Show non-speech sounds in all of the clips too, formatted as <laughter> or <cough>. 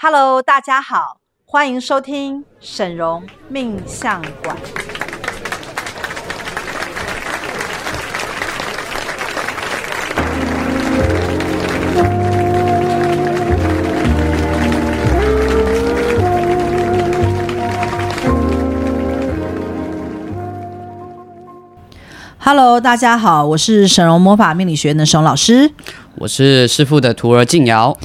Hello，大家好，欢迎收听沈荣命相馆。Hello，大家好，我是沈荣魔法命理学院的沈嵘老师，我是师傅的徒儿靖尧。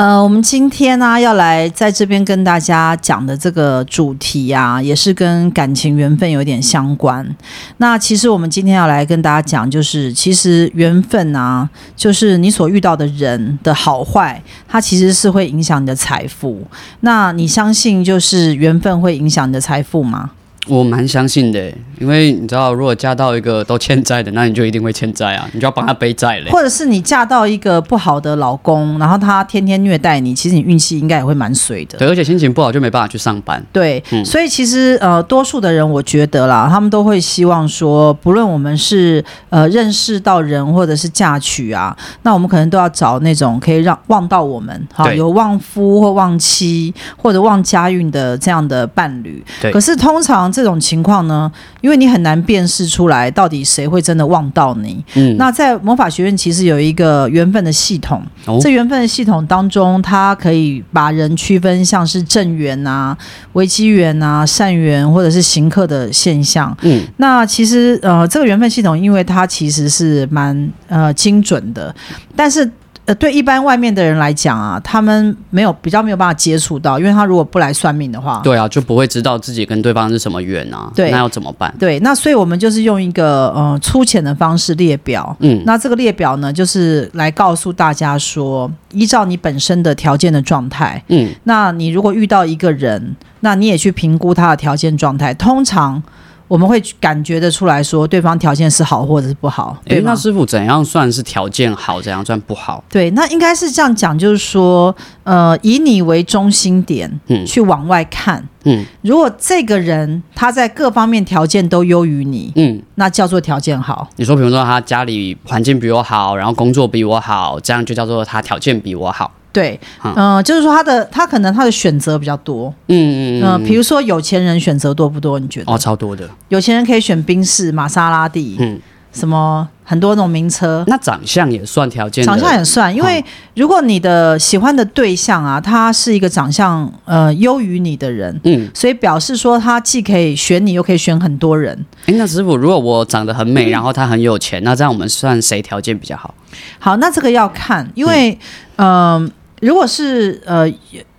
呃，我们今天呢、要来在这边跟大家讲的这个主题、啊，也是跟感情缘分有点相关。那其实我们今天要来跟大家讲，就是其实缘分啊，就是你所遇到的人的好坏，它其实是会影响你的财富。那你相信就是缘分会影响你的财富吗？我蛮相信的，因为你知道，如果嫁到一个都欠债的，那你就一定会欠债啊，你就要帮他背债嘞。或者是你嫁到一个不好的老公，然后他天天虐待你，其实你运气应该也会蛮衰的。对，而且心情不好就没办法去上班。对，嗯、所以其实呃，多数的人我觉得啦，他们都会希望说，不论我们是呃认识到人，或者是嫁娶啊，那我们可能都要找那种可以让旺到我们哈，有旺夫或旺妻或者旺家运的这样的伴侣。对，可是通常。这种情况呢，因为你很难辨识出来到底谁会真的望到你。嗯，那在魔法学院其实有一个缘分的系统，哦、这缘分的系统当中，它可以把人区分像是正缘啊、危机缘啊、善缘或者是行客的现象。嗯，那其实呃，这个缘分系统，因为它其实是蛮呃精准的，但是。对一般外面的人来讲啊，他们没有比较没有办法接触到，因为他如果不来算命的话，对啊，就不会知道自己跟对方是什么缘啊。对，那要怎么办？对，那所以我们就是用一个呃粗浅的方式列表，嗯，那这个列表呢，就是来告诉大家说，依照你本身的条件的状态，嗯，那你如果遇到一个人，那你也去评估他的条件状态，通常。我们会感觉得出来说，对方条件是好或者是不好。对，那师傅怎样算是条件好，怎样算不好？对，那应该是这样讲，就是说，呃，以你为中心点，嗯，去往外看，嗯，如果这个人他在各方面条件都优于你，嗯，那叫做条件好。你说，比如说他家里环境比我好，然后工作比我好，这样就叫做他条件比我好。对，嗯、呃，就是说他的他可能他的选择比较多，嗯嗯嗯，比如说有钱人选择多不多？你觉得？哦，超多的。有钱人可以选宾士、玛莎拉蒂，嗯，什么很多那种名车。那长相也算条件？长相也算，因为如果你的喜欢的对象啊，他是一个长相呃优于你的人，嗯，所以表示说他既可以选你，又可以选很多人。哎，那师傅，如果我长得很美，嗯、然后他很有钱，那这样我们算谁条件比较好？好，那这个要看，因为嗯。呃如果是呃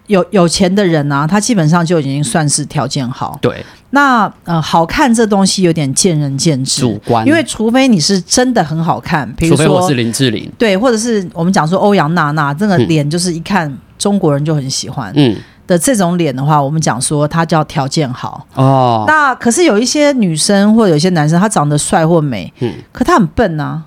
有有钱的人呢、啊，他基本上就已经算是条件好。对，那呃好看这东西有点见仁见智，主观。因为除非你是真的很好看，比如说我是林志玲，对，或者是我们讲说欧阳娜娜，这个脸就是一看中国人就很喜欢，嗯的这种脸的话，我们讲说她叫条件好哦。那可是有一些女生或者有一些男生，他长得帅或美，嗯，可他很笨啊，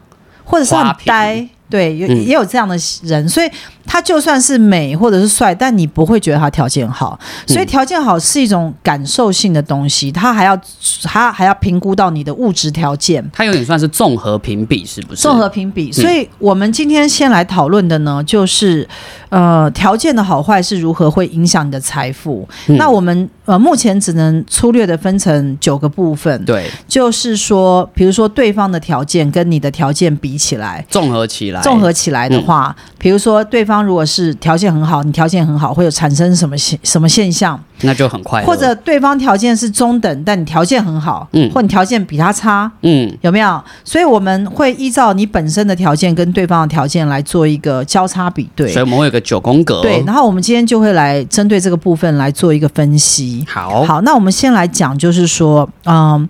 或者是很呆。对，有也有这样的人，嗯、所以他就算是美或者是帅，但你不会觉得他条件好。所以条件好是一种感受性的东西，他还要他还要评估到你的物质条件。它有点算是综合评比，是不是？综合评比。所以我们今天先来讨论的呢，就是呃条件的好坏是如何会影响你的财富。嗯、那我们呃目前只能粗略的分成九个部分。对，就是说，比如说对方的条件跟你的条件比起来，综合起来。综合起来的话，嗯、比如说对方如果是条件很好，你条件很好，会有产生什么现什么现象？那就很快。或者对方条件是中等，但你条件很好，嗯，或你条件比他差，嗯，有没有？所以我们会依照你本身的条件跟对方的条件来做一个交叉比对。所以我们会有个九宫格。对，然后我们今天就会来针对这个部分来做一个分析。好，好，那我们先来讲，就是说，嗯，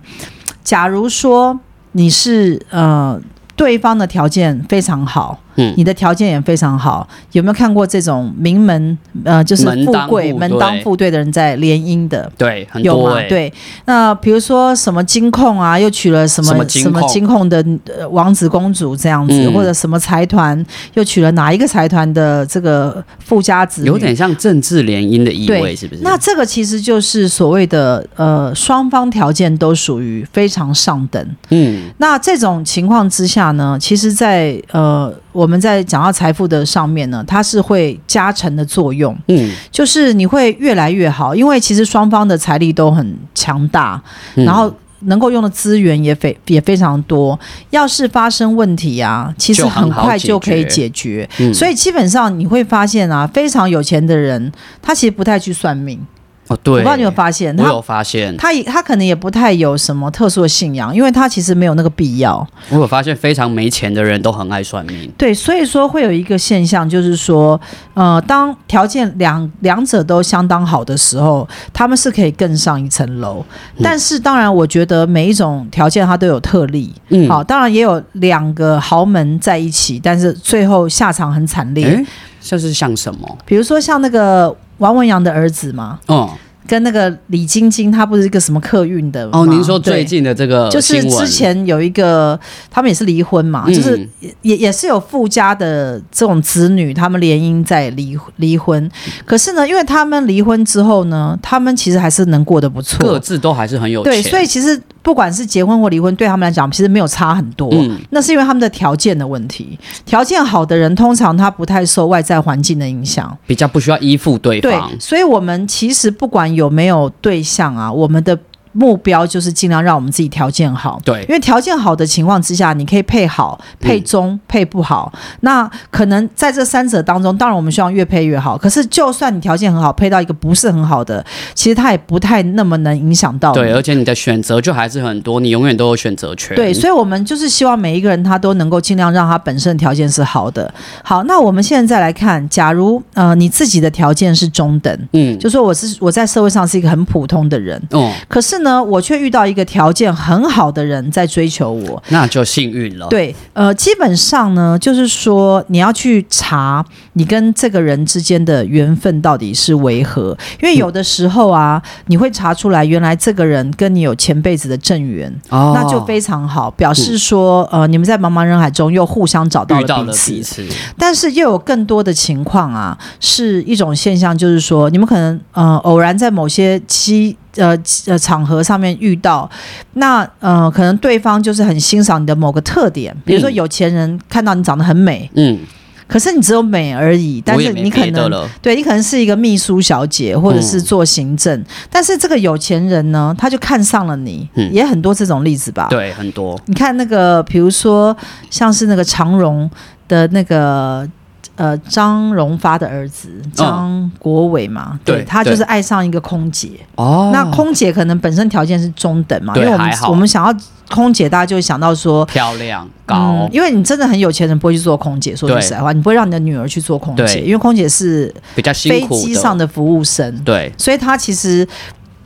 假如说你是呃。对方的条件非常好，嗯，你的条件也非常好，有没有看过这种名门呃，就是富贵门当户对的人在联姻的？对，很多欸，有吗？对，那比如说什么金控啊，又娶了什么什么金控，的王子公主这样子，嗯，或者什么财团又娶了哪一个财团的这个富家子，有点像政治联姻的意味，是不是？那这个其实就是所谓的呃，双方条件都属于非常上等，嗯，那这种情况之下。呢，其实在，在呃，我们在讲到财富的上面呢，它是会加成的作用。嗯，就是你会越来越好，因为其实双方的财力都很强大，嗯、然后能够用的资源也非也非常多。要是发生问题啊，其实很快就可以解决。嗯、所以基本上你会发现啊，非常有钱的人，他其实不太去算命。哦，对，我不知道你有发现，我有发现，他也他可能也不太有什么特殊的信仰，因为他其实没有那个必要。我有发现，非常没钱的人都很爱算命。对，所以说会有一个现象，就是说，呃，当条件两两者都相当好的时候，他们是可以更上一层楼。嗯、但是，当然，我觉得每一种条件它都有特例。嗯，好，当然也有两个豪门在一起，但是最后下场很惨烈。像是像什么？比如说像那个王文洋的儿子嘛。嗯。跟那个李晶晶，他不是一个什么客运的哦？您说最近的这个，就是之前有一个，他们也是离婚嘛，嗯、就是也也是有富家的这种子女，他们联姻在离离婚。可是呢，因为他们离婚之后呢，他们其实还是能过得不错，各自都还是很有钱。对，所以其实不管是结婚或离婚，对他们来讲，其实没有差很多。嗯、那是因为他们的条件的问题。条件好的人，通常他不太受外在环境的影响，比较不需要依附对方。对，所以我们其实不管。有没有对象啊？我们的。目标就是尽量让我们自己条件好，对，因为条件好的情况之下，你可以配好、配中、嗯、配不好。那可能在这三者当中，当然我们希望越配越好。可是就算你条件很好，配到一个不是很好的，其实它也不太那么能影响到。对，而且你的选择就还是很多，你永远都有选择权。对，所以我们就是希望每一个人他都能够尽量让他本身的条件是好的。好，那我们现在再来看，假如呃你自己的条件是中等，嗯，就说我是我在社会上是一个很普通的人，哦，可是呢。呢，我却遇到一个条件很好的人在追求我，那就幸运了。对，呃，基本上呢，就是说你要去查你跟这个人之间的缘分到底是为何，因为有的时候啊，嗯、你会查出来，原来这个人跟你有前辈子的正缘，哦、那就非常好，表示说，呃，你们在茫茫人海中又互相找到了彼此。遇到了彼此。但是又有更多的情况啊，是一种现象，就是说，你们可能呃偶然在某些期。呃呃，场合上面遇到，那呃，可能对方就是很欣赏你的某个特点，比如说有钱人看到你长得很美，嗯，可是你只有美而已，但是你可能对你可能是一个秘书小姐或者是做行政，嗯、但是这个有钱人呢，他就看上了你，嗯、也很多这种例子吧？对，很多。你看那个，比如说像是那个长荣的那个。呃，张荣发的儿子张国伟嘛，嗯、对，对他就是爱上一个空姐。哦，那空姐可能本身条件是中等嘛，因为我们我们想要空姐，大家就会想到说漂亮高、嗯。因为你真的很有钱人不会去做空姐，说句实在话，你不会让你的女儿去做空姐，因为空姐是比较飞机上的服务生，对，所以她其实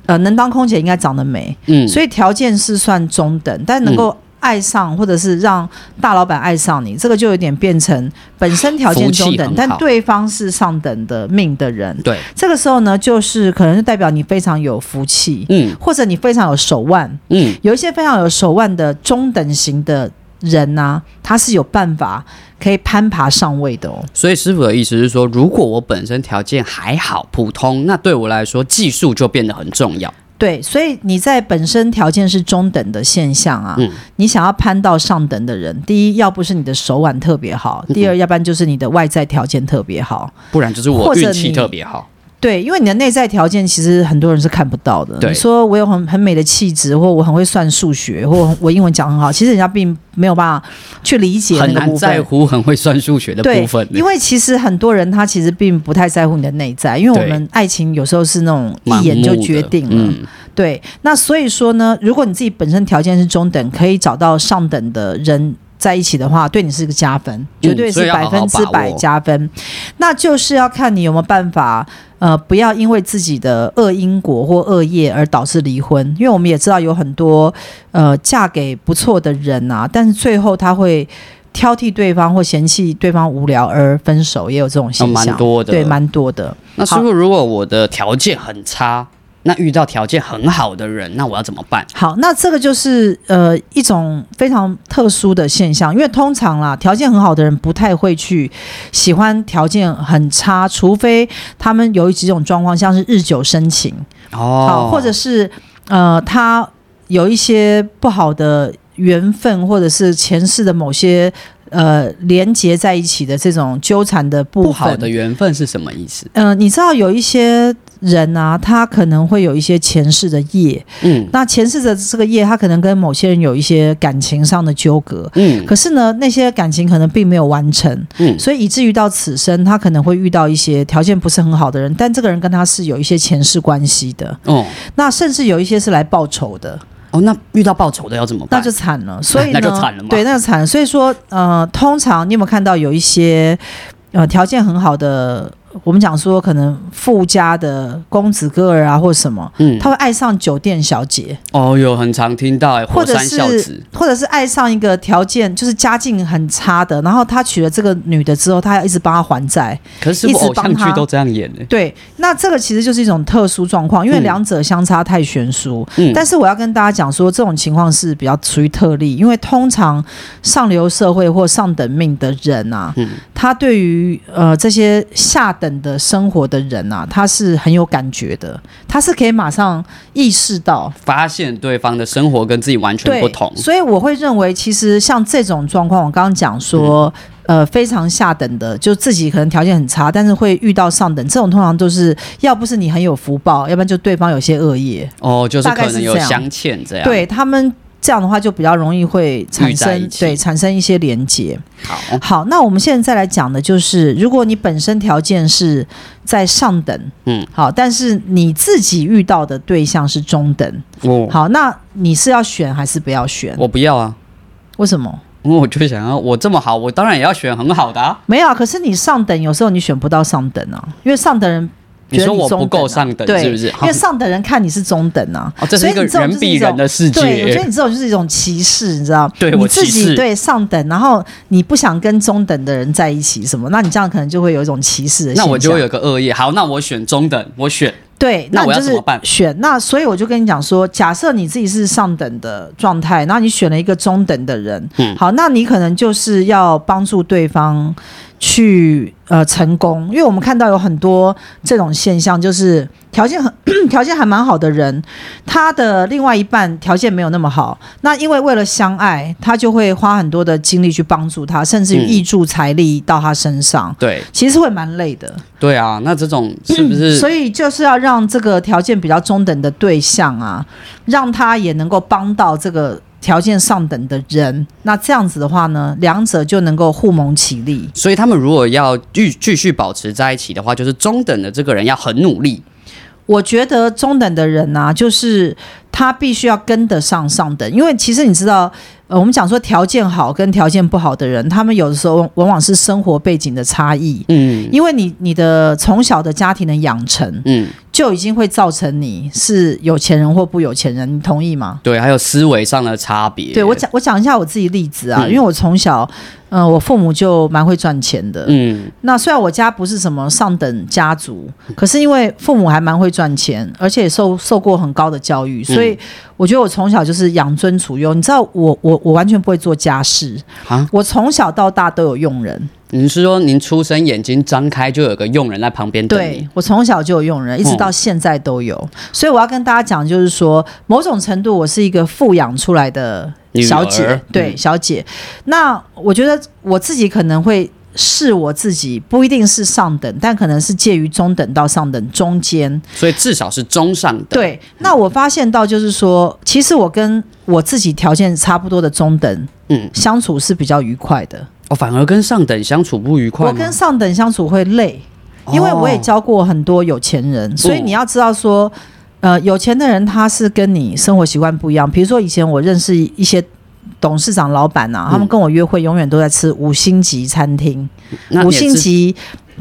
呃能当空姐应该长得美，嗯，所以条件是算中等，但能够、嗯。爱上，或者是让大老板爱上你，这个就有点变成本身条件中等，但对方是上等的命的人。对，这个时候呢，就是可能是代表你非常有福气，嗯，或者你非常有手腕，嗯，有一些非常有手腕的中等型的人呢、啊，他是有办法可以攀爬上位的哦。所以师傅的意思是说，如果我本身条件还好，普通，那对我来说技术就变得很重要。对，所以你在本身条件是中等的现象啊，嗯、你想要攀到上等的人，第一要不是你的手腕特别好，第二要不然就是你的外在条件特别好，不然就是我运气特别好。对，因为你的内在条件其实很多人是看不到的。你说我有很很美的气质，或我很会算数学，或我英文讲很好，其实人家并没有办法去理解。很难在乎很会算数学的部分。因为其实很多人他其实并不太在乎你的内在，因为我们爱情有时候是那种一眼就决定了。嗯、对，那所以说呢，如果你自己本身条件是中等，可以找到上等的人。在一起的话，对你是个加分，绝对是百分之百加分。嗯、那就是要看你有没有办法，呃，不要因为自己的恶因果或恶业而导致离婚。因为我们也知道有很多呃嫁给不错的人啊，但是最后他会挑剔对方或嫌弃对方无聊而分手，也有这种现象，蛮、哦、多的，对，蛮多的。那师傅，如果我的条件很差？那遇到条件很好的人，那我要怎么办？好，那这个就是呃一种非常特殊的现象，因为通常啦，条件很好的人不太会去喜欢条件很差，除非他们有几种状况，像是日久生情哦，好，或者是呃他有一些不好的缘分，或者是前世的某些呃连接在一起的这种纠缠的部分。不好的缘分是什么意思？嗯、呃，你知道有一些人啊，他可能会有一些前世的业，嗯，那前世的这个业，他可能跟某些人有一些感情上的纠葛，嗯，可是呢，那些感情可能并没有完成，嗯，所以以至于到此生，他可能会遇到一些条件不是很好的人，但这个人跟他是有一些前世关系的，哦，那甚至有一些是来报仇的。哦，那遇到报仇的要怎么办？那就惨了。所以呢，那就惨了嘛。对，那就惨了。所以说，呃，通常你有没有看到有一些呃条件很好的？我们讲说，可能富家的公子哥儿啊，或什么，嗯，他会爱上酒店小姐。哦，有很常听到哎，或者是，或者是爱上一个条件就是家境很差的，然后他娶了这个女的之后，他要一直帮他还债。可是，是偶像剧都这样演的。对，那这个其实就是一种特殊状况，因为两者相差太悬殊。嗯，但是我要跟大家讲说，这种情况是比较属于特例，因为通常上流社会或上等命的人啊，嗯，他对于呃这些下等的生活的人啊，他是很有感觉的，他是可以马上意识到、发现对方的生活跟自己完全不同。所以我会认为，其实像这种状况，我刚刚讲说，嗯、呃，非常下等的，就自己可能条件很差，但是会遇到上等，这种通常都是要不是你很有福报，要不然就对方有些恶业。哦，就是可能有镶嵌这样。对他们。这样的话就比较容易会产生对产生一些连结。好，好，那我们现在再来讲的就是，如果你本身条件是在上等，嗯，好，但是你自己遇到的对象是中等，哦，好，那你是要选还是不要选？我不要啊，为什么？因为我就想要我这么好，我当然也要选很好的啊。没有，啊可是你上等有时候你选不到上等啊，因为上等人。你说我不够上等，是不是？因为 <laughs> 上等人看你是中等啊，哦，这是一个人比人的世界。对，我觉得你这种就是一种歧视，你知道？对，你自己对上等，然后你不想跟中等的人在一起，什么？那你这样可能就会有一种歧视的。那我就会有个恶意。好，那我选中等，我选。对，那我要怎么办？选那，所以我就跟你讲说，假设你自己是上等的状态，然后你选了一个中等的人，嗯，好，那你可能就是要帮助对方。去呃成功，因为我们看到有很多这种现象，就是条件很 <coughs> 条件还蛮好的人，他的另外一半条件没有那么好，那因为为了相爱，他就会花很多的精力去帮助他，甚至于挹注财力到他身上。嗯、对，其实会蛮累的。对啊，那这种是不是？所以就是要让这个条件比较中等的对象啊，让他也能够帮到这个。条件上等的人，那这样子的话呢，两者就能够互蒙其利。所以他们如果要继继续保持在一起的话，就是中等的这个人要很努力。我觉得中等的人呢、啊，就是他必须要跟得上上等，因为其实你知道。呃，我们讲说条件好跟条件不好的人，他们有的时候往往是生活背景的差异。嗯，因为你你的从小的家庭的养成，嗯，就已经会造成你是有钱人或不有钱人，你同意吗？对，还有思维上的差别。对，我讲我讲一下我自己例子啊，嗯、因为我从小，嗯、呃，我父母就蛮会赚钱的。嗯，那虽然我家不是什么上等家族，可是因为父母还蛮会赚钱，而且也受受过很高的教育，所以我觉得我从小就是养尊处优。你知道我我。我完全不会做家事啊！我从小到大都有佣人。你是说您出生眼睛张开就有个佣人在旁边等？对，我从小就有佣人，一直到现在都有。嗯、所以我要跟大家讲，就是说某种程度我是一个富养出来的小姐，对、嗯、小姐。那我觉得我自己可能会。是我自己不一定是上等，但可能是介于中等到上等中间，所以至少是中上等。对，那我发现到就是说，其实我跟我自己条件差不多的中等，嗯，相处是比较愉快的。哦，反而跟上等相处不愉快。我跟上等相处会累，因为我也教过很多有钱人，哦、所以你要知道说，呃，有钱的人他是跟你生活习惯不一样。比如说以前我认识一些。董事长、老板啊，他们跟我约会，永远都在吃五星级餐厅、五星级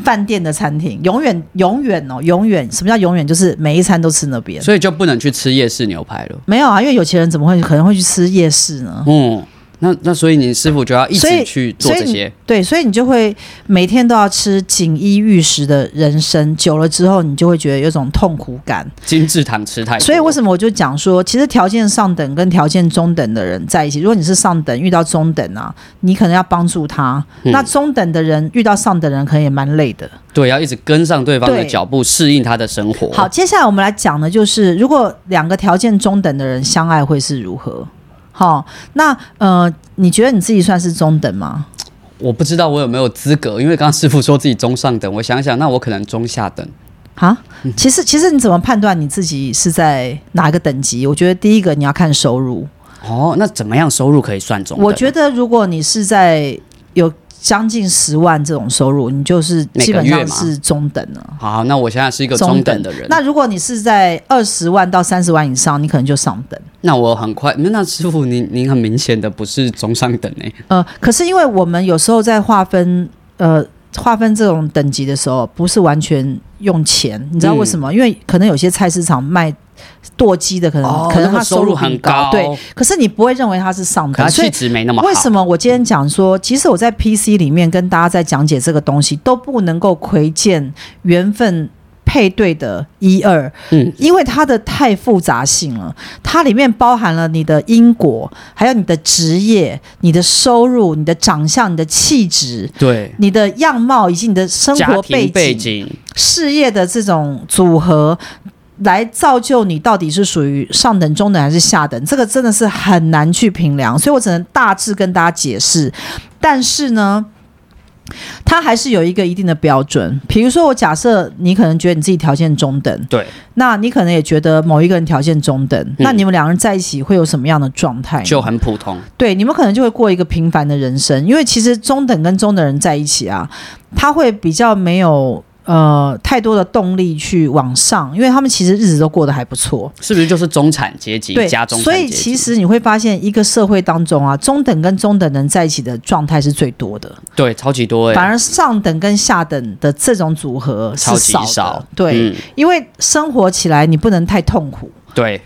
饭店的餐厅，永远、永远哦，永远。什么叫永远？就是每一餐都吃那边，所以就不能去吃夜市牛排了。没有啊，因为有钱人怎么会可能会去吃夜市呢？嗯。那那所以你师傅就要一直去做这些，对，所以你就会每天都要吃锦衣玉食的人生，久了之后你就会觉得有种痛苦感。精致糖吃太多，所以为什么我就讲说，其实条件上等跟条件中等的人在一起，如果你是上等遇到中等啊，你可能要帮助他；嗯、那中等的人遇到上等人，可能也蛮累的。对，要一直跟上对方的脚步，适应他的生活。好，接下来我们来讲的就是，如果两个条件中等的人相爱，会是如何？好，那呃，你觉得你自己算是中等吗？我不知道我有没有资格，因为刚刚师傅说自己中上等，我想想，那我可能中下等。啊，其实其实你怎么判断你自己是在哪个等级？我觉得第一个你要看收入。哦，那怎么样收入可以算中？我觉得如果你是在有将近十万这种收入，你就是基本上是中等了。好，那我现在是一个中等的人。那如果你是在二十万到三十万以上，你可能就上等。那我很快，那师傅您您很明显的不是中上等诶？呃，可是因为我们有时候在划分呃划分这种等级的时候，不是完全用钱，你知道为什么？嗯、因为可能有些菜市场卖。剁鸡的可能、哦、可能他收入很高，对，可是你不会认为他是上等，气质没那么好。为什么我今天讲说，其实我在 PC 里面跟大家在讲解这个东西，都不能够窥见缘分配对的一二，嗯，因为它的太复杂性了，它里面包含了你的因果，还有你的职业、你的收入、你的长相、你的气质，对，你的样貌以及你的生活背景、背景事业的这种组合。来造就你到底是属于上等、中等还是下等，这个真的是很难去评量，所以我只能大致跟大家解释。但是呢，它还是有一个一定的标准。比如说，我假设你可能觉得你自己条件中等，对，那你可能也觉得某一个人条件中等，嗯，那你们两个人在一起会有什么样的状态？就很普通。对，你们可能就会过一个平凡的人生，因为其实中等跟中等人在一起啊，他会比较没有。呃，太多的动力去往上，因为他们其实日子都过得还不错，是不是就是中产阶级加中？所以其实你会发现，一个社会当中啊，中等跟中等人在一起的状态是最多的，对，超级多哎。反而上等跟下等的这种组合是少的，少，对，嗯，因为生活起来你不能太痛苦，对，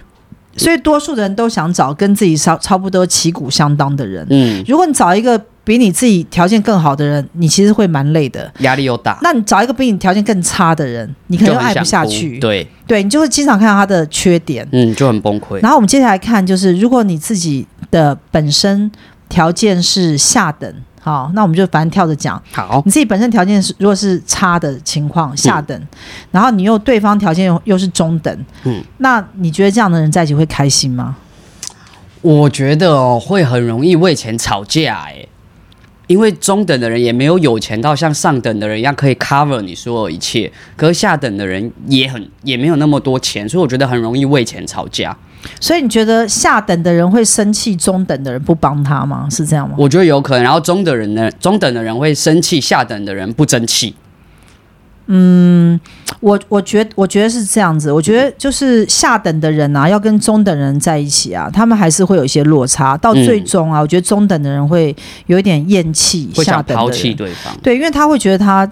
所以多数的人都想找跟自己差差不多旗鼓相当的人。嗯，如果你找一个。比你自己条件更好的人，你其实会蛮累的，压力又大。那你找一个比你条件更差的人，你可能又爱不下去。对，对你就会经常看到他的缺点，嗯，就很崩溃。然后我们接下来看，就是如果你自己的本身条件是下等，好，那我们就反正跳着讲。好，你自己本身条件是如果是差的情况，下等，嗯，然后你又对方条件又又是中等，嗯，那你觉得这样的人在一起会开心吗？我觉得哦，会很容易为钱吵架，哎。因为中等的人也没有有钱到像上等的人一样可以 cover 你所有一切，可是下等的人也很也没有那么多钱，所以我觉得很容易为钱吵架。所以你觉得下等的人会生气中等的人不帮他吗？是这样吗？我觉得有可能。然后中等人呢，中等的人会生气下等的人不争气。嗯，我我觉得我觉得是这样子，我觉得就是下等的人啊，要跟中等人在一起啊，他们还是会有一些落差。到最终啊，嗯、我觉得中等的人会有一点厌弃下等的人，抛弃对方。对，因为他会觉得他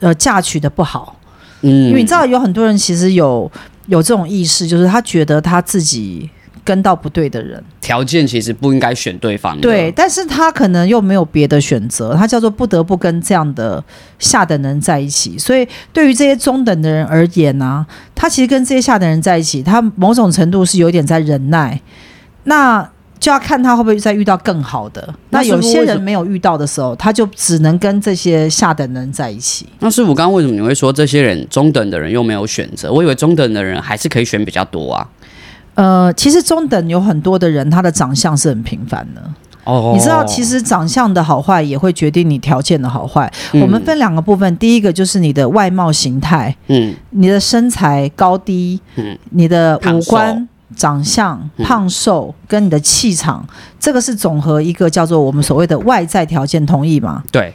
呃嫁娶的不好。嗯，因为你知道有很多人其实有有这种意识，就是他觉得他自己。跟到不对的人，条件其实不应该选对方的。对，但是他可能又没有别的选择，他叫做不得不跟这样的下等人在一起。所以对于这些中等的人而言呢、啊，他其实跟这些下等人在一起，他某种程度是有点在忍耐。那就要看他会不会再遇到更好的。那有些人没有遇到的时候，他就只能跟这些下等人在一起。那师傅，刚刚为什么你会说这些人中等的人又没有选择？我以为中等的人还是可以选比较多啊。呃，其实中等有很多的人，他的长相是很平凡的。哦，你知道，其实长相的好坏也会决定你条件的好坏。嗯。我们分两个部分，第一个就是你的外貌形态，嗯，你的身材高低，嗯，你的五官。长相、胖瘦跟你的气场，嗯，这个是总和一个叫做我们所谓的外在条件，同意吗？对。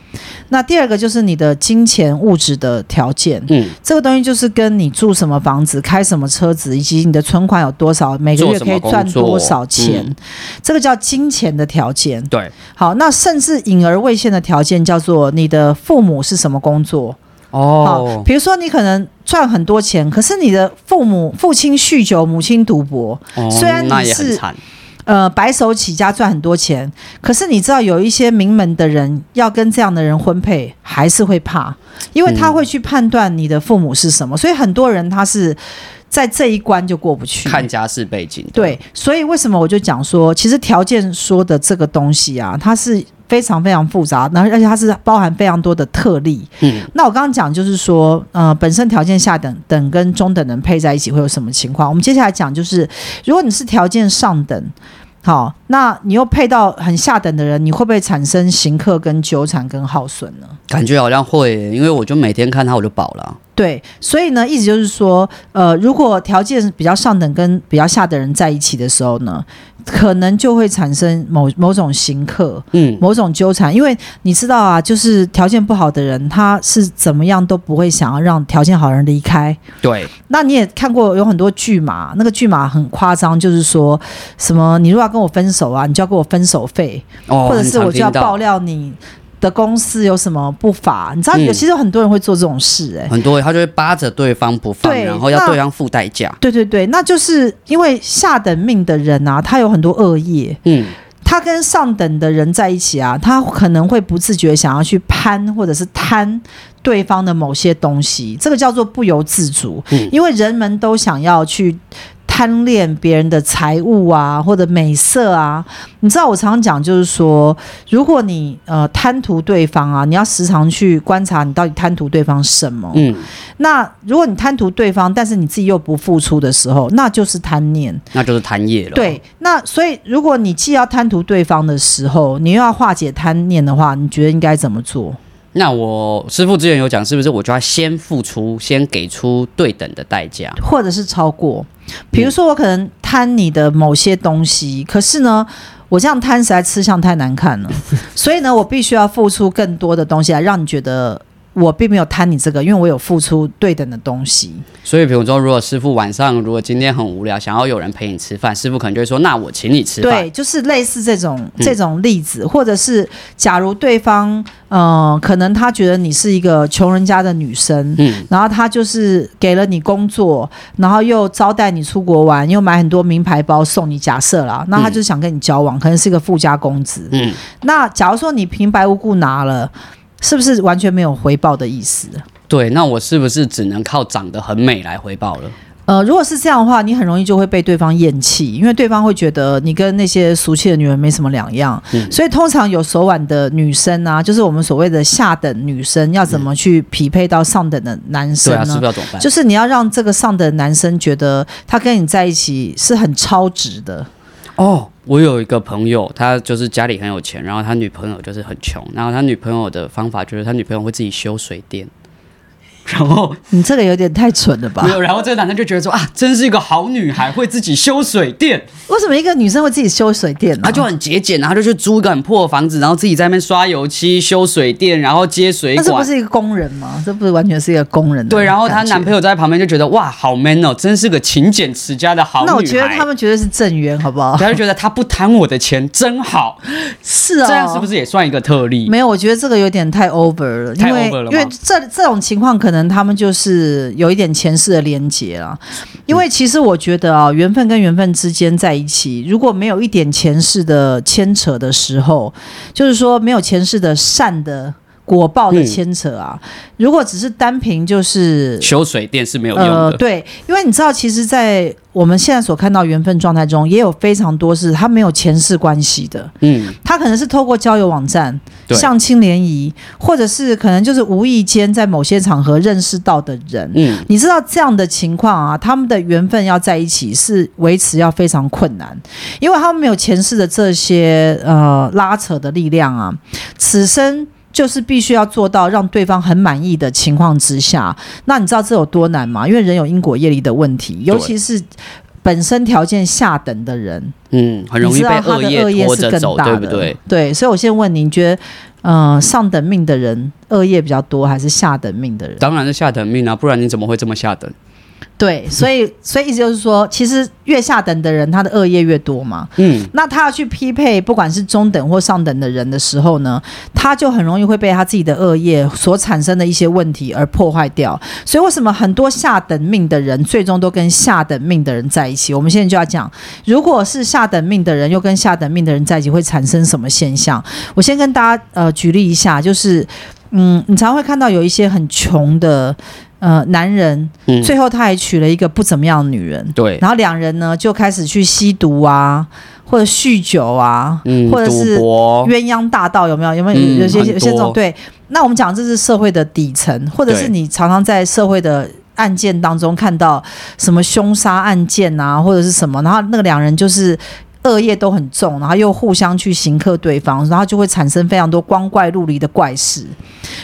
那第二个就是你的金钱物质的条件，嗯，这个东西就是跟你住什么房子、开什么车子，以及你的存款有多少，每个月可以赚多少钱，嗯，这个叫金钱的条件。对。好，那甚至隐而未现的条件叫做你的父母是什么工作。哦，比如说你可能赚很多钱，可是你的父母父亲酗酒，母亲赌博，哦，虽然你是呃白手起家赚很多钱，可是你知道有一些名门的人要跟这样的人婚配，还是会怕，因为他会去判断你的父母是什么，嗯，所以很多人他是在这一关就过不去。看家世背景，对，所以为什么我就讲说，其实条件说的这个东西啊，它是。非常非常复杂，然后而且它是包含非常多的特例。嗯，那我刚刚讲就是说，呃，本身条件下等等跟中等人配在一起会有什么情况？我们接下来讲就是，如果你是条件上等，好，那你又配到很下等的人，你会不会产生行客、跟纠缠、跟耗损呢？感觉好像会，因为我就每天看他，我就饱了。对，所以呢，意思就是说，呃，如果条件比较上等跟比较下等人在一起的时候呢，可能就会产生某某种刑克，嗯，某种纠缠，因为你知道啊，就是条件不好的人，他是怎么样都不会想要让条件好的人离开。对，那你也看过有很多剧嘛，那个剧嘛很夸张，就是说什么你如果要跟我分手啊，你就要给我分手费，哦，或者是我就要爆料你。的公司有什么不法？你知道，有其实有很多人会做这种事，欸，哎、嗯，很多他就会扒着对方不放，然后要对方付代价。对对对，那就是因为下等命的人啊，他有很多恶业，嗯，他跟上等的人在一起啊，他可能会不自觉想要去攀或者是贪对方的某些东西，这个叫做不由自主，嗯，因为人们都想要去。贪恋别人的财物啊，或者美色啊，你知道我常常讲，就是说，如果你呃贪图对方啊，你要时常去观察你到底贪图对方什么。嗯，那如果你贪图对方，但是你自己又不付出的时候，那就是贪念，那就是贪业了。对，那所以如果你既要贪图对方的时候，你又要化解贪念的话，你觉得应该怎么做？那我师傅之前有讲，是不是我就要先付出，先给出对等的代价，或者是超过？比如说，我可能贪你的某些东西，可是呢，我这样贪实在吃相太难看了，所以呢，我必须要付出更多的东西来让你觉得。我并没有贪你这个，因为我有付出对等的东西。所以，比如说，如果师傅晚上如果今天很无聊，想要有人陪你吃饭，师傅可能就会说：“那我请你吃饭。”对，就是类似这种这种例子，嗯、或者是假如对方，嗯、呃，可能他觉得你是一个穷人家的女生，嗯，然后他就是给了你工作，然后又招待你出国玩，又买很多名牌包送你。假设啦，那他就是想跟你交往，嗯、可能是一个富家公子，嗯。那假如说你平白无故拿了。是不是完全没有回报的意思？对，那我是不是只能靠长得很美来回报了？呃，如果是这样的话，你很容易就会被对方厌弃，因为对方会觉得你跟那些俗气的女人没什么两样。嗯，所以通常有手腕的女生啊，就是我们所谓的下等女生，要怎么去匹配到上等的男生呢？对啊，是不是要怎么办？就是你要让这个上等男生觉得他跟你在一起是很超值的。哦。我有一个朋友，他就是家里很有钱，然后他女朋友就是很穷，然后他女朋友的方法就是他女朋友会自己修水电。然后你这个有点太蠢了吧？没有，然后这个男生就觉得说啊，真是一个好女孩，会自己修水电。为什么一个女生会自己修水电呢？她就很节俭，然后就去租一个很破的房子，然后自己在那边刷油漆、修水电，然后接水管。这不是一个工人吗？这不是完全是一个工人？对，然后她男朋友在旁边就觉得哇，好 man 哦，真是个勤俭持家的好女孩。那我觉得他们绝对是正缘，好不好？他就觉得他不贪我的钱，真好。是啊、哦，这样是不是也算一个特例？没有，我觉得这个有点太 over 了，太 over 了吗？因为这这种情况，可能他们就是。有一点前世的连结啊，因为其实我觉得啊，缘分跟缘分之间在一起，如果没有一点前世的牵扯的时候，就是说没有前世的善的。果报的牵扯啊，嗯、如果只是单凭就是修水电是没有用的。呃，对，因为你知道，其实，在我们现在所看到缘分状态中，也有非常多是他没有前世关系的。嗯，他可能是透过交友网站、对相亲联谊，或者是可能就是无意间在某些场合认识到的人。嗯，你知道这样的情况啊，他们的缘分要在一起是维持要非常困难，因为他们没有前世的这些呃拉扯的力量啊，此生。就是必须要做到让对方很满意的情况之下，那你知道这有多难吗？因为人有因果业力的问题，尤其是本身条件下等的人，嗯，很容易被恶业拖着走，对不对？对，所以我先问你，你觉得，呃，上等命的人恶业比较多，还是下等命的人？当然是下等命啊，不然你怎么会这么下等？对，所以所以意思就是说，其实越下等的人，他的恶业越多嘛。嗯，那他要去匹配，不管是中等或上等的人的时候呢，他就很容易会被他自己的恶业所产生的一些问题而破坏掉。所以为什么很多下等命的人最终都跟下等命的人在一起？我们现在就要讲，如果是下等命的人又跟下等命的人在一起，会产生什么现象？我先跟大家呃举例一下，就是嗯，你常会看到有一些很穷的。呃，男人，嗯、最后他还娶了一个不怎么样的女人，对，然后两人呢就开始去吸毒啊，或者酗酒啊，嗯、或者是鸳鸯大道，有没有？有没有？有些、嗯、有些这种对。那我们讲这是社会的底层，或者是你常常在社会的案件当中看到什么凶杀案件啊，或者是什么，然后那个两人就是。恶业都很重，然后又互相去刑克对方，然后就会产生非常多光怪陆离的怪事。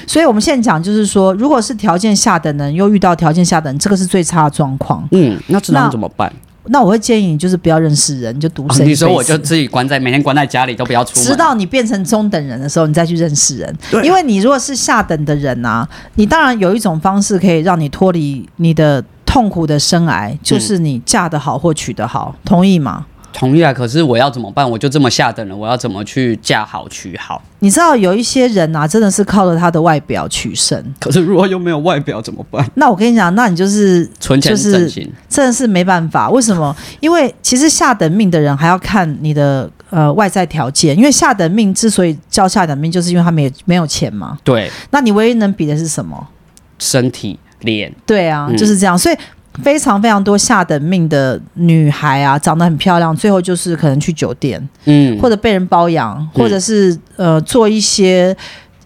所以我们现在讲就是说，如果是条件下等人又遇到条件下等人，这个是最差的状况。嗯，那这样怎么办？那我会建议你，就是不要认识人，就独身、哦。你说我就自己关在每天关在家里，都不要出门。直到你变成中等人的时候，你再去认识人。对，因为你如果是下等的人啊，你当然有一种方式可以让你脱离你的痛苦的生癌，就是你嫁得好或娶得好，同意吗？同意啊，可是我要怎么办？我就这么下等人，我要怎么去嫁好娶好？你知道有一些人啊，真的是靠着他的外表取胜。可是如果又没有外表怎么办？那我跟你讲，那你就是存钱整形，真的是没办法。为什么？因为其实下等命的人还要看你的呃外在条件。因为下等命之所以叫下等命，就是因为他没有没有钱嘛。对。那你唯一能比的是什么？身体、脸。对啊，就是这样。嗯、所以。非常非常多下等命的女孩啊，长得很漂亮，最后就是可能去酒店，嗯，或者被人包养，嗯、或者是呃做一些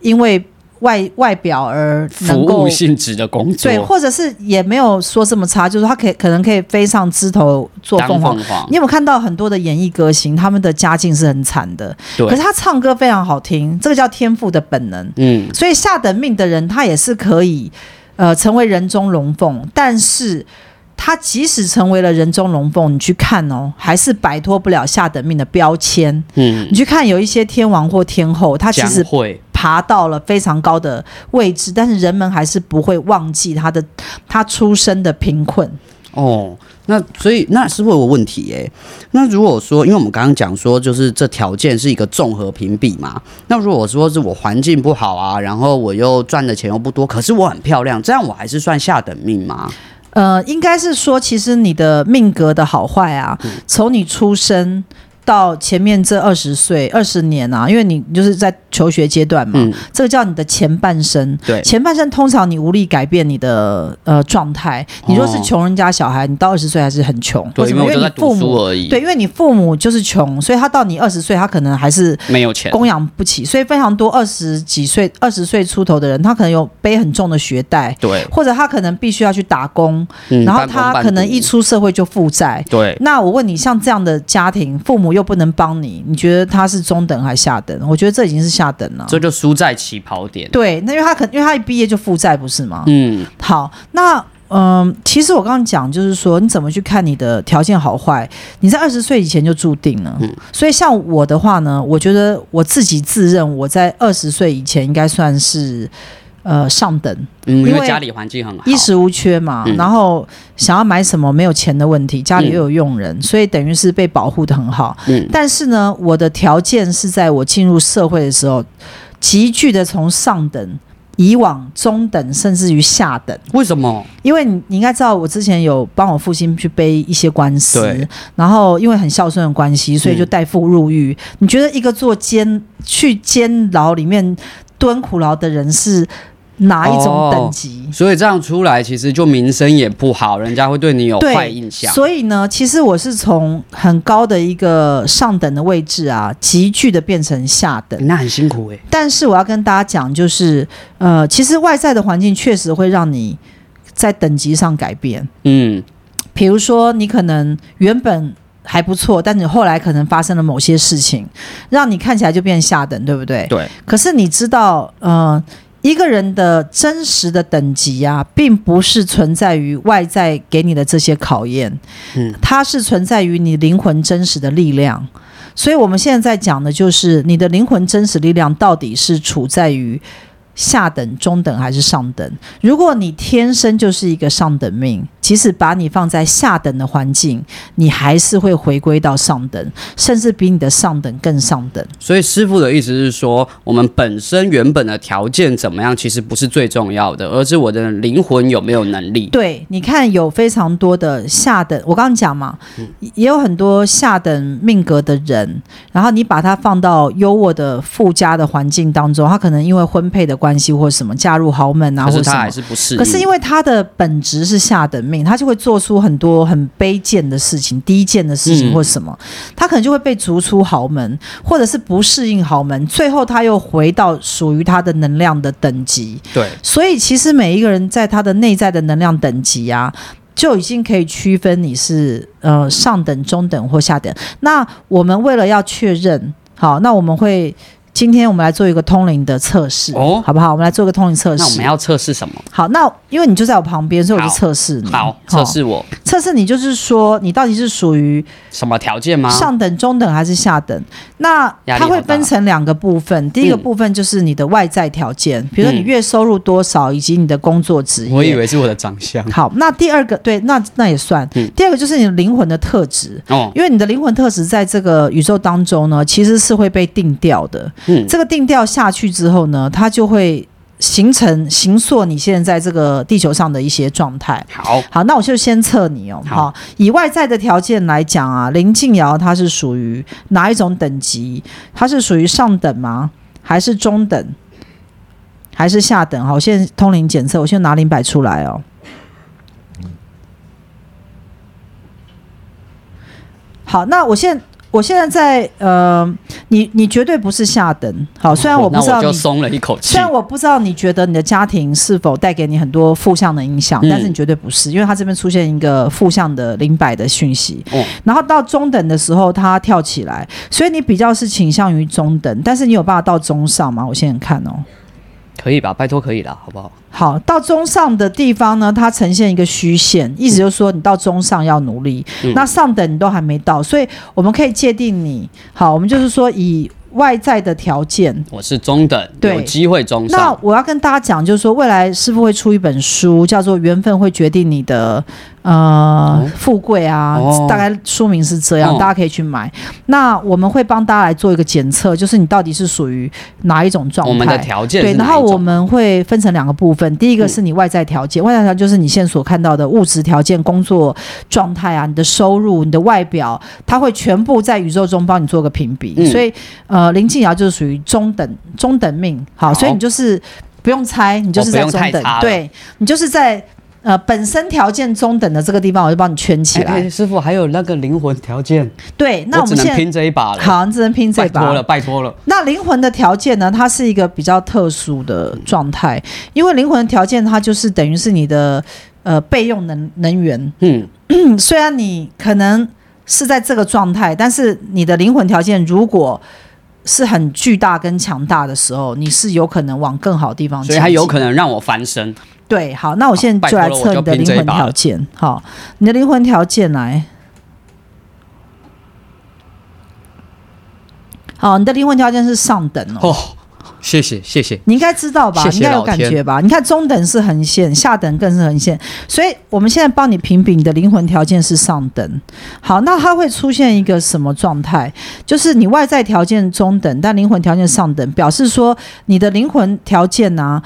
因为外外表而服务性质的工作，对，或者是也没有说这么差，就是她可以可能可以飞上枝头做凤凰。你有没有看到很多的演艺歌星，他们的家境是很惨的，对，可是他唱歌非常好听，这个叫天赋的本能，嗯，所以下等命的人他也是可以。呃，成为人中龙凤，但是他即使成为了人中龙凤，你去看哦，还是摆脱不了下等命的标签。嗯，你去看有一些天王或天后，他其实爬到了非常高的位置，但是人们还是不会忘记他的他出生的贫困。哦。那所以那是会有问题耶。那如果说，因为我们刚刚讲说，就是这条件是一个综合评比嘛。那如果说是我环境不好啊，然后我又赚的钱又不多，可是我很漂亮，这样我还是算下等命吗？呃，应该是说，其实你的命格的好坏啊，从你出生到前面这二十岁、二十年啊，因为你就是在。求学阶段嘛，嗯，这个叫你的前半生。对，前半生通常你无力改变你的呃状态。你若是穷人家小孩，你到二十岁还是很穷。对，为什么？因为你父母而已。对，因为你父母就是穷，所以他到你二十岁，他可能还是没有钱，供养不起。所以非常多二十几岁、二十岁出头的人，他可能有背很重的学贷，对，或者他可能必须要去打工，嗯，然后他可能一出社会就负债。对，那我问你，像这样的家庭，父母又不能帮你，你觉得他是中等还是下等？我觉得这已经是下。等了，这就输在起跑点。对，那因为他可能因为他一毕业就负债，不是吗？嗯，好，那嗯、呃，其实我刚刚讲就是说，你怎么去看你的条件好坏？你在二十岁以前就注定了。嗯，所以像我的话呢，我觉得我自己自认我在二十岁以前应该算是。呃，上等，嗯，因为家里环境很好，衣食无缺嘛，嗯，然后想要买什么没有钱的问题，家里又有佣人，嗯，所以等于是被保护的很好。嗯，但是呢，我的条件是在我进入社会的时候，急剧的从上等以往中等，甚至于下等。为什么？因为你你应该知道，我之前有帮我父亲去背一些官司，然后因为很孝顺的关系，所以就代父入狱。嗯，你觉得一个做监去监牢里面蹲苦牢的人是？哪一种等级？哦，所以这样出来，其实就名声也不好，人家会对你有坏印象。所以呢，其实我是从很高的一个上等的位置啊，急剧的变成下等，那很辛苦诶。但是我要跟大家讲，就是呃，其实外在的环境确实会让你在等级上改变。嗯，比如说你可能原本还不错，但你后来可能发生了某些事情，让你看起来就变下等，对不对？对。可是你知道，呃。一个人的真实的等级啊，并不是存在于外在给你的这些考验，嗯，它是存在于你灵魂真实的力量。所以，我们现在在讲的就是你的灵魂真实力量到底是处在于。下等、中等还是上等？如果你天生就是一个上等命，即使把你放在下等的环境，你还是会回归到上等，甚至比你的上等更上等。所以师傅的意思是说，我们本身原本的条件怎么样，其实不是最重要的，而是我的灵魂有没有能力。对，你看有非常多的下等，我刚刚讲嘛，也有很多下等命格的人，然后你把他放到优渥的附加的环境当中，他可能因为婚配的关系。关系或什么嫁入豪门啊，或者什么，还是不是？可是因为他的本质是下等命，他就会做出很多很卑贱的事情、低贱的事情或什么，他可能就会被逐出豪门，或者是不适应豪门，最后他又回到属于他的能量的等级。对，所以其实每一个人在他的内在的能量等级啊。就已经可以区分你是呃上等、中等或下等。那我们为了要确认，好，那我们会。今天我们来做一个通灵的测试，哦，好不好？我们来做一个通灵测试。那我们要测试什么？好，那因为你就在我旁边，所以我就测试你。好，测试我。测试你就是说，你到底是属于什么条件吗？上等、中等还是下等？那它会分成两个部分。第一个部分就是你的外在条件，嗯、比如说你月收入多少，以及你的工作职业。我以为是我的长相。好，那第二个对，那那也算。嗯、第二个就是你的灵魂的特质。哦。因为你的灵魂特质在这个宇宙当中呢，其实是会被定调的。嗯。这个定调。下去之后呢，它就会形成形塑你现在在这个地球上的一些状态。好，好，那我就先测你哦。好，以外在的条件来讲啊，林静瑶她是属于哪一种等级？她是属于上等吗？还是中等？还是下等？好，我现在通灵检测，我先拿灵摆出来哦。好，那我现在。我现在在呃，你你绝对不是下等，好，虽然我不知道你，那我就松了一口气。虽然我不知道你觉得你的家庭是否带给你很多负向的影响，嗯、但是你绝对不是，因为它这边出现一个负向的零摆的讯息。哦、然后到中等的时候，它跳起来，所以你比较是倾向于中等，但是你有办法到中上吗？我现在看哦。可以吧，拜托可以了，好不好？好，到中上的地方呢，它呈现一个虚线，意思就是说你到中上要努力，嗯、那上等你都还没到，所以我们可以界定你。好，我们就是说以外在的条件，我是中等，对，有机会中上。那我要跟大家讲，就是说未来师傅会出一本书，叫做《缘分会决定你的》。呃，哦、富贵啊，哦、大概说明是这样，哦、大家可以去买。那我们会帮大家来做一个检测，就是你到底是属于哪一种状态？我们的条件对，然后我们会分成两个部分，第一个是你外在条件，嗯、外在条件就是你现在所看到的物质条件、工作状态啊，你的收入、你的外表，它会全部在宇宙中帮你做个评比。嗯、所以，呃，林静瑶就是属于中等中等命，好所以你就是不用猜，你就是在中等，对你就是在。呃，本身条件中等的这个地方，我就帮你圈起来。哎，哎，师傅，还有那个灵魂条件。对，那我们现在只能拼这一把了。好，只能拼这一把。拜托了，拜托了。那灵魂的条件呢？它是一个比较特殊的状态，因为灵魂的条件它就是等于是你的呃备用能能源。嗯，<clears throat> 虽然你可能是在这个状态，但是你的灵魂条件如果是很巨大跟强大的时候，你是有可能往更好的地方去。所以它有可能让我翻身。对，好，那我现在就来测你的灵魂条件。好，你的灵魂条件来。好，你的灵魂条件是上等哦。哦，谢谢谢谢。你应该知道吧？谢谢，你应该有感觉吧？你看中等是横线，下等更是横线，所以我们现在帮你评比，你的灵魂条件是上等。好，那它会出现一个什么状态？就是你外在条件中等，但灵魂条件上等，表示说你的灵魂条件呢、啊？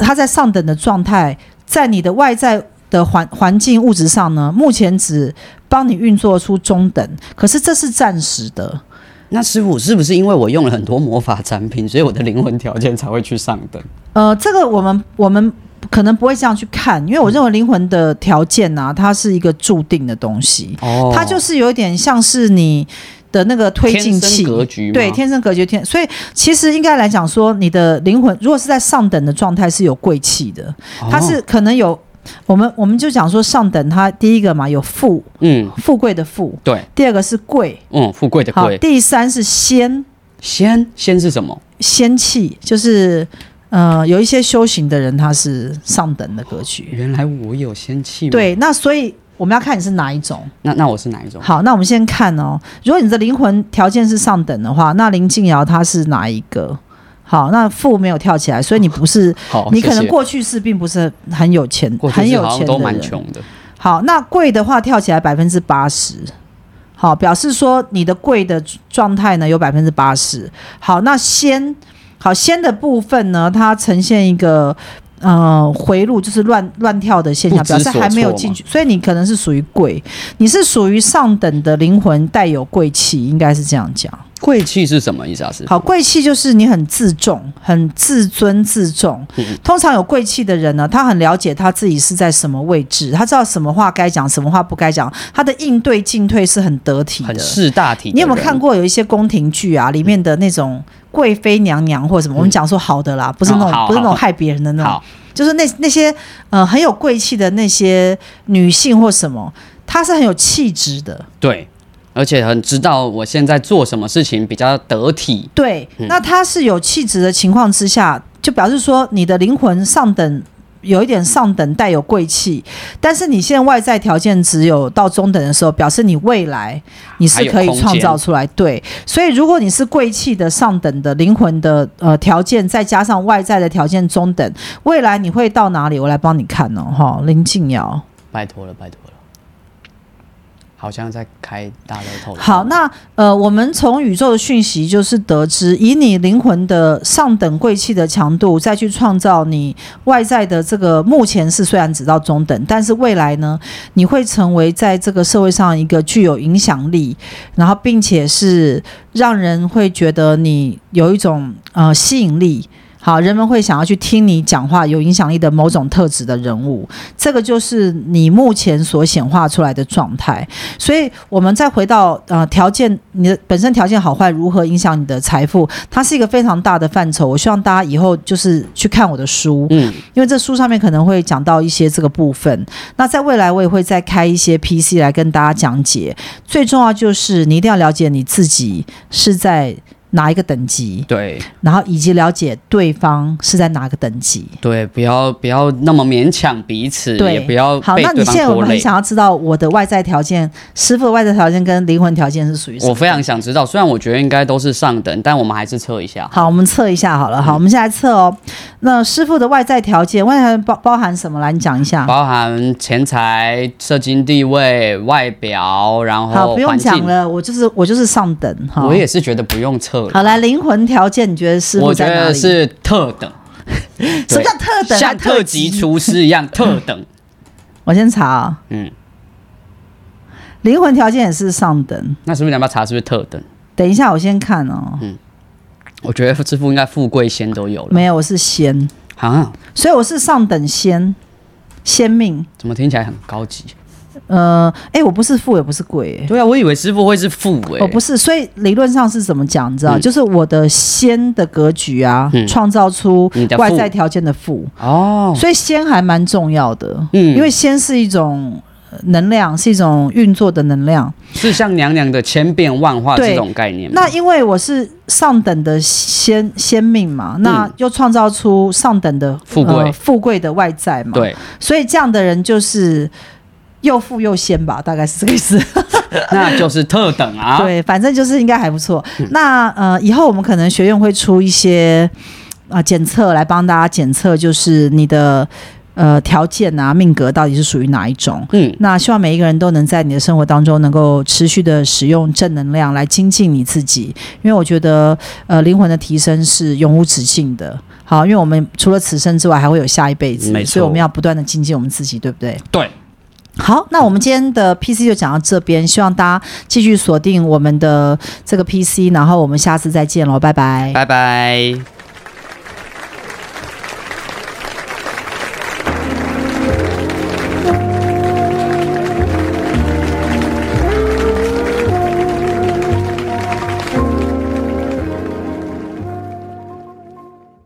它在上等的状态，在你的外在的环环境物质上呢，目前只帮你运作出中等，可是这是暂时的。那师傅是不是因为我用了很多魔法产品，所以我的灵魂条件才会去上等？呃，这个我们我们可能不会这样去看，因为我认为灵魂的条件啊，它是一个注定的东西，哦，它就是有点像是你。的那个推进器，格局对，天生格局天，所以其实应该来讲说，你的灵魂如果是在上等的状态，是有贵气的，哦、它是可能有，我们我们就讲说上等，它第一个嘛有富，嗯，富贵的富，对，第二个是贵，嗯，富贵的贵，第三是仙，仙？仙是什么？仙气，就是呃，有一些修行的人他是上等的格局。原来我有仙气，对，那所以。我们要看你是哪一种，那那我是哪一种？好，那我们先看哦。如果你的灵魂条件是上等的话，那林静瑶她是哪一个？好，那富没有跳起来，所以你不是，<laughs> 你可能过去是并不是很有钱，很有钱的人，都蛮穷的。好，那贵的话跳起来百分之八十，好，表示说你的贵的状态呢有百分之八十。好，那仙，好仙的部分呢，它呈现一个。呃，回路就是乱乱跳的现象，表示还没有进去，所以你可能是属于贵，你是属于上等的灵魂，带有贵气，应该是这样讲。贵气是什么意思啊？是好，贵气就是你很自重，很自尊自重。嗯、通常有贵气的人呢，他很了解他自己是在什么位置，他知道什么话该讲，什么话不该讲，他的应对进退是很得体的，很识大体。你有没有看过有一些宫廷剧啊？里面的那种贵妃娘娘或者什么，嗯、我们讲说好的啦，不是那种、哦、不是那种害别人的那种。就是那那些呃很有贵气的那些女性或什么，她是很有气质的。对，而且很知道我现在做什么事情比较得体。对，嗯、那他是有气质的情况之下，就表示说你的灵魂上等。有一点上等，带有贵气，但是你现在外在条件只有到中等的时候，表示你未来你是可以创造出来。对，所以如果你是贵气的上等的灵魂的呃条件，再加上外在的条件中等，未来你会到哪里？我来帮你看哦，哈，林静瑶，拜托了，拜托了。好像在开大乐透。好，那呃，我们从宇宙的讯息就是得知，以你灵魂的上等贵气的强度，再去创造你外在的这个，目前是虽然只到中等，但是未来呢，你会成为在这个社会上一个具有影响力，然后并且是让人会觉得你有一种呃吸引力。好，人们会想要去听你讲话，有影响力的某种特质的人物，这个就是你目前所显化出来的状态。所以，我们再回到呃条件，你的本身条件好坏如何影响你的财富，它是一个非常大的范畴。我希望大家以后就是去看我的书，嗯，因为这书上面可能会讲到一些这个部分。那在未来，我也会再开一些 PC 来跟大家讲解。最重要就是你一定要了解你自己是在。哪一个等级？对，然后以及了解对方是在哪个等级？对，不要不要那么勉强彼此，对，也不要好。那你现在我们很想要知道我的外在条件，师傅的外在条件跟灵魂条件是属于什么？我非常想知道，虽然我觉得应该都是上等，但我们还是测一下。好，我们测一下好了。好，嗯、我们现在测哦。那师傅的外在条件，外在条件包包含什么？来，你讲一下。包含钱财、社经地位、外表，然后好，不用讲了。我就是我就是上等哈。我也是觉得不用测。好，来灵魂条件，你觉得是？我觉得是特等。<laughs> 什么叫特等？像特级厨师一样特等。<laughs> 我先查啊。嗯。灵魂条件也是上等。那是不是你要不要查是不是特等？等一下，我先看哦。嗯。我觉得师傅应该富贵仙都有了。没有，我是仙。啊。所以我是上等仙，仙命。怎么听起来很高级？呃，哎，我不是富也不是贵，对啊，我以为师傅会是富哎，我不是，所以理论上是怎么讲？你知道，嗯、就是我的先的格局啊，嗯、创造出外在条件的富。哦，所以先还蛮重要的，嗯，因为先是一种能量，是一种运作的能量，是像娘娘的千变万化这种概念。那因为我是上等的先先命嘛，那又创造出上等的富贵、呃、富贵的外在嘛，对，所以这样的人就是。又富又仙吧，大概是这个意思。<laughs> 那就是特等啊。<laughs> 对，反正就是应该还不错。嗯、那呃，以后我们可能学院会出一些啊、呃、检测来帮大家检测，就是你的呃条件啊命格到底是属于哪一种。嗯。那希望每一个人都能在你的生活当中能够持续的使用正能量来精进你自己，因为我觉得呃灵魂的提升是永无止境的。好，因为我们除了此生之外还会有下一辈子。所以我们要不断的精进我们自己，对不对？对。好，那我们今天的 PC 就讲到这边，希望大家继续锁定我们的这个 PC，然后我们下次再见喽，拜拜，拜拜。